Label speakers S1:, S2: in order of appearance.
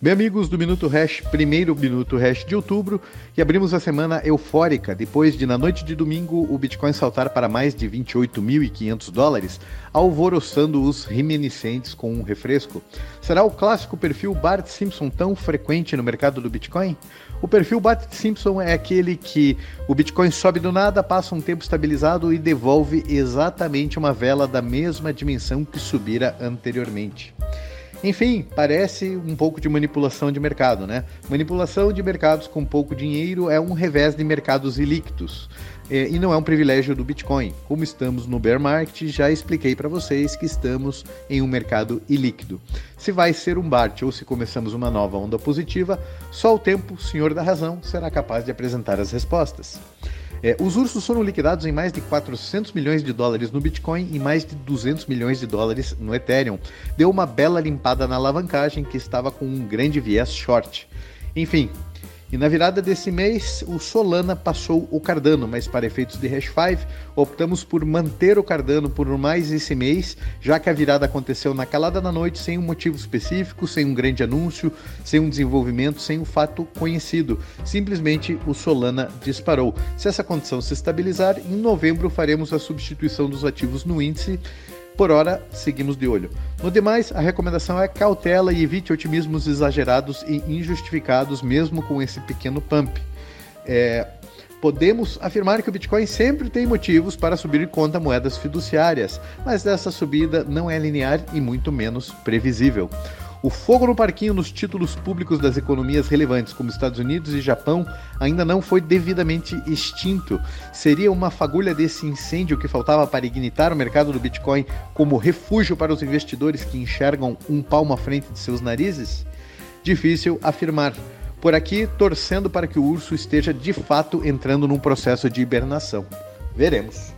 S1: Bem, amigos do Minuto Hash, primeiro Minuto Hash de outubro, e abrimos a semana eufórica, depois de, na noite de domingo, o Bitcoin saltar para mais de 28.500 dólares, alvoroçando os reminiscentes com um refresco. Será o clássico perfil Bart Simpson tão frequente no mercado do Bitcoin? O perfil Bart Simpson é aquele que o Bitcoin sobe do nada, passa um tempo estabilizado e devolve exatamente uma vela da mesma dimensão que subira anteriormente. Enfim, parece um pouco de manipulação de mercado, né? Manipulação de mercados com pouco dinheiro é um revés de mercados ilíquidos. É, e não é um privilégio do Bitcoin. Como estamos no bear market, já expliquei para vocês que estamos em um mercado ilíquido. Se vai ser um BART ou se começamos uma nova onda positiva, só o tempo, senhor da razão, será capaz de apresentar as respostas. É, os ursos foram liquidados em mais de 400 milhões de dólares no Bitcoin e mais de 200 milhões de dólares no Ethereum. Deu uma bela limpada na alavancagem que estava com um grande viés short. Enfim, e na virada desse mês, o Solana passou o Cardano, mas para efeitos de Hash 5, optamos por manter o Cardano por mais esse mês, já que a virada aconteceu na calada da noite sem um motivo específico, sem um grande anúncio, sem um desenvolvimento, sem um fato conhecido. Simplesmente o Solana disparou. Se essa condição se estabilizar, em novembro faremos a substituição dos ativos no índice por hora, seguimos de olho. No demais, a recomendação é cautela e evite otimismos exagerados e injustificados, mesmo com esse pequeno pump. É, podemos afirmar que o Bitcoin sempre tem motivos para subir contra moedas fiduciárias, mas essa subida não é linear e muito menos previsível. O fogo no parquinho nos títulos públicos das economias relevantes, como Estados Unidos e Japão, ainda não foi devidamente extinto. Seria uma fagulha desse incêndio que faltava para ignitar o mercado do Bitcoin como refúgio para os investidores que enxergam um palmo à frente de seus narizes? Difícil afirmar. Por aqui, torcendo para que o urso esteja de fato entrando num processo de hibernação. Veremos.